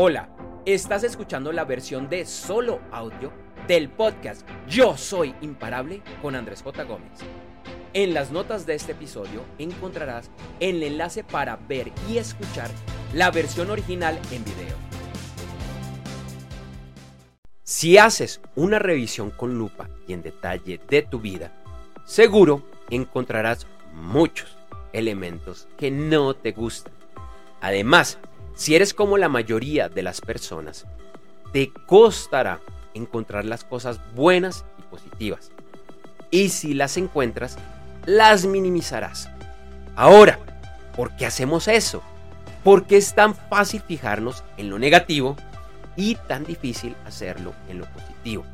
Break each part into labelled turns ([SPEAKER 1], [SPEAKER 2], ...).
[SPEAKER 1] Hola, estás escuchando la versión de solo audio del podcast Yo Soy Imparable con Andrés J. Gómez. En las notas de este episodio encontrarás el enlace para ver y escuchar la versión original en video. Si haces una revisión con lupa y en detalle de tu vida, seguro encontrarás muchos elementos que no te gustan. Además, si eres como la mayoría de las personas, te costará encontrar las cosas buenas y positivas. Y si las encuentras, las minimizarás. Ahora, ¿por qué hacemos eso? ¿Por qué es tan fácil fijarnos en lo negativo y tan difícil hacerlo en lo positivo?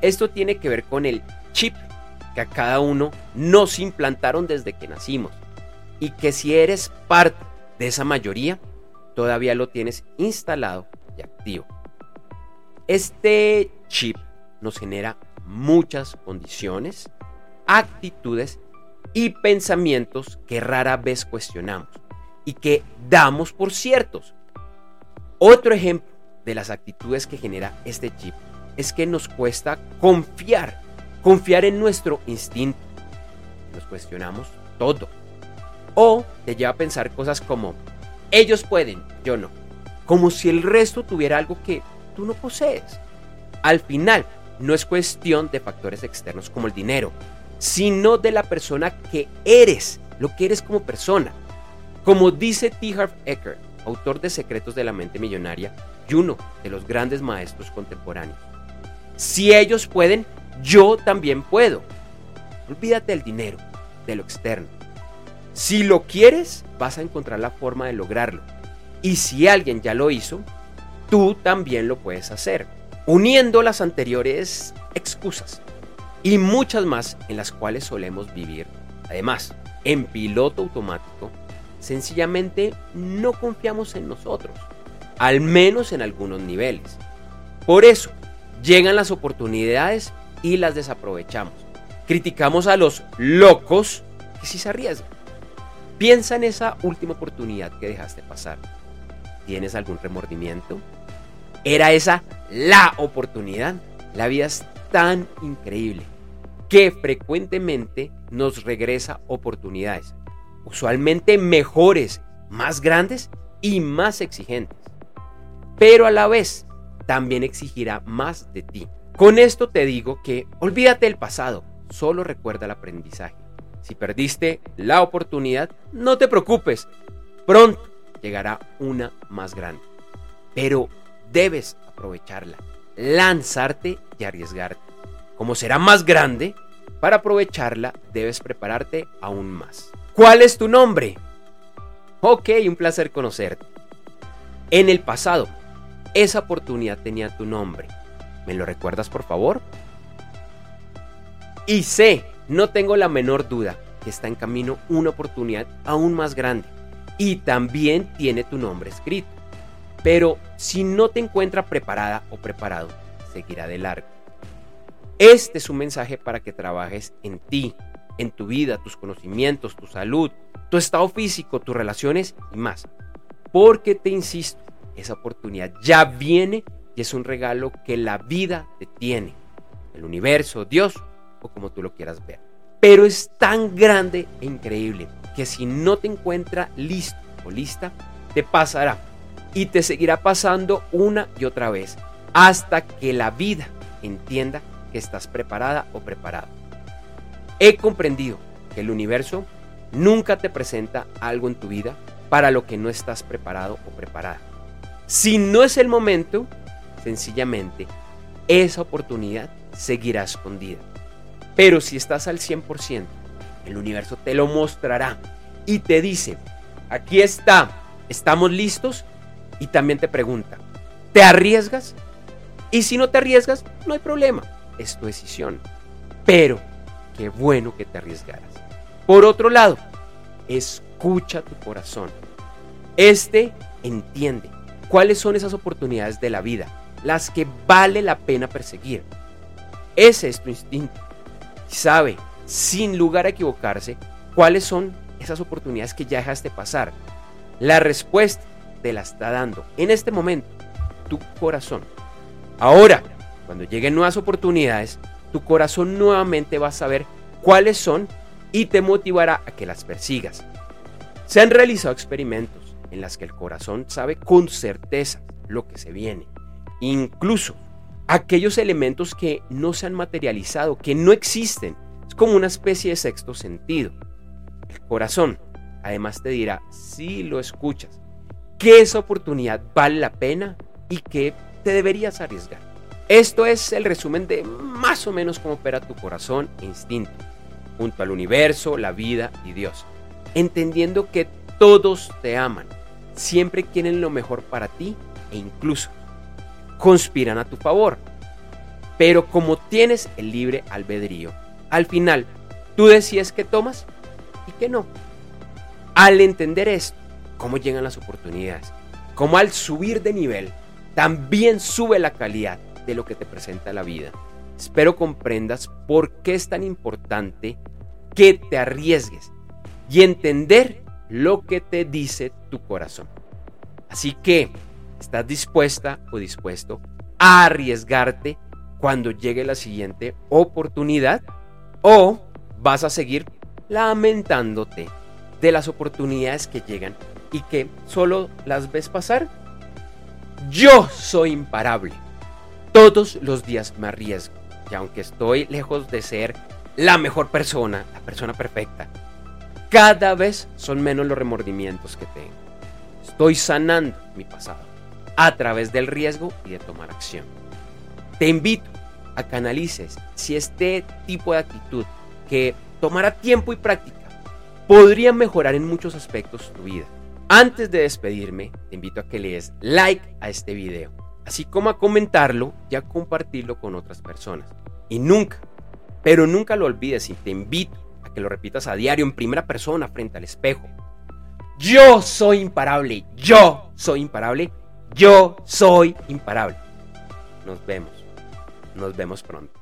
[SPEAKER 1] Esto tiene que ver con el chip que a cada uno nos implantaron desde que nacimos y que si eres parte de esa mayoría, todavía lo tienes instalado y activo. Este chip nos genera muchas condiciones, actitudes y pensamientos que rara vez cuestionamos y que damos por ciertos. Otro ejemplo de las actitudes que genera este chip es que nos cuesta confiar, confiar en nuestro instinto. Nos cuestionamos todo. O te lleva a pensar cosas como, ellos pueden, yo no. Como si el resto tuviera algo que tú no posees. Al final, no es cuestión de factores externos como el dinero, sino de la persona que eres, lo que eres como persona. Como dice T. Harv Eker, autor de Secretos de la Mente Millonaria y uno de los grandes maestros contemporáneos. Si ellos pueden, yo también puedo. Olvídate del dinero, de lo externo. Si lo quieres, vas a encontrar la forma de lograrlo. Y si alguien ya lo hizo, tú también lo puedes hacer, uniendo las anteriores excusas y muchas más en las cuales solemos vivir. Además, en piloto automático, sencillamente no confiamos en nosotros, al menos en algunos niveles. Por eso, llegan las oportunidades y las desaprovechamos. Criticamos a los locos que sí se arriesgan. Piensa en esa última oportunidad que dejaste pasar. ¿Tienes algún remordimiento? ¿Era esa la oportunidad? La vida es tan increíble que frecuentemente nos regresa oportunidades, usualmente mejores, más grandes y más exigentes. Pero a la vez también exigirá más de ti. Con esto te digo que olvídate del pasado, solo recuerda el aprendizaje. Si perdiste la oportunidad, no te preocupes. Pronto llegará una más grande. Pero debes aprovecharla, lanzarte y arriesgarte. Como será más grande, para aprovecharla debes prepararte aún más. ¿Cuál es tu nombre? Ok, un placer conocerte. En el pasado, esa oportunidad tenía tu nombre. ¿Me lo recuerdas por favor? Y sé no tengo la menor duda que está en camino una oportunidad aún más grande y también tiene tu nombre escrito. Pero si no te encuentra preparada o preparado, seguirá de largo. Este es un mensaje para que trabajes en ti, en tu vida, tus conocimientos, tu salud, tu estado físico, tus relaciones y más. Porque te insisto, esa oportunidad ya viene y es un regalo que la vida te tiene. El universo, Dios o como tú lo quieras ver. Pero es tan grande e increíble que si no te encuentra listo o lista, te pasará y te seguirá pasando una y otra vez hasta que la vida entienda que estás preparada o preparado. He comprendido que el universo nunca te presenta algo en tu vida para lo que no estás preparado o preparada. Si no es el momento, sencillamente esa oportunidad seguirá escondida. Pero si estás al 100%, el universo te lo mostrará y te dice, aquí está, estamos listos y también te pregunta, ¿te arriesgas? Y si no te arriesgas, no hay problema, es tu decisión. Pero qué bueno que te arriesgaras. Por otro lado, escucha tu corazón. Este entiende cuáles son esas oportunidades de la vida, las que vale la pena perseguir. Ese es tu instinto sabe, sin lugar a equivocarse, cuáles son esas oportunidades que ya dejaste pasar. La respuesta te la está dando en este momento tu corazón. Ahora, cuando lleguen nuevas oportunidades, tu corazón nuevamente va a saber cuáles son y te motivará a que las persigas. Se han realizado experimentos en los que el corazón sabe con certeza lo que se viene, incluso aquellos elementos que no se han materializado, que no existen. Es como una especie de sexto sentido. El corazón además te dirá si lo escuchas, que esa oportunidad vale la pena y que te deberías arriesgar. Esto es el resumen de más o menos cómo opera tu corazón e instinto, junto al universo, la vida y Dios, entendiendo que todos te aman, siempre quieren lo mejor para ti e incluso conspiran a tu favor. Pero como tienes el libre albedrío, al final tú decides que tomas y que no. Al entender esto, cómo llegan las oportunidades, cómo al subir de nivel también sube la calidad de lo que te presenta la vida. Espero comprendas por qué es tan importante que te arriesgues y entender lo que te dice tu corazón. Así que, ¿estás dispuesta o dispuesto a arriesgarte cuando llegue la siguiente oportunidad? ¿O vas a seguir lamentándote de las oportunidades que llegan y que solo las ves pasar? Yo soy imparable. Todos los días me arriesgo. Y aunque estoy lejos de ser la mejor persona, la persona perfecta, cada vez son menos los remordimientos que tengo. Estoy sanando mi pasado a través del riesgo y de tomar acción. Te invito a que analices si este tipo de actitud que tomará tiempo y práctica podría mejorar en muchos aspectos tu vida. Antes de despedirme, te invito a que le des like a este video, así como a comentarlo y a compartirlo con otras personas. Y nunca, pero nunca lo olvides y te invito a que lo repitas a diario en primera persona frente al espejo. Yo soy imparable, yo soy imparable, yo soy imparable. Nos vemos, nos vemos pronto.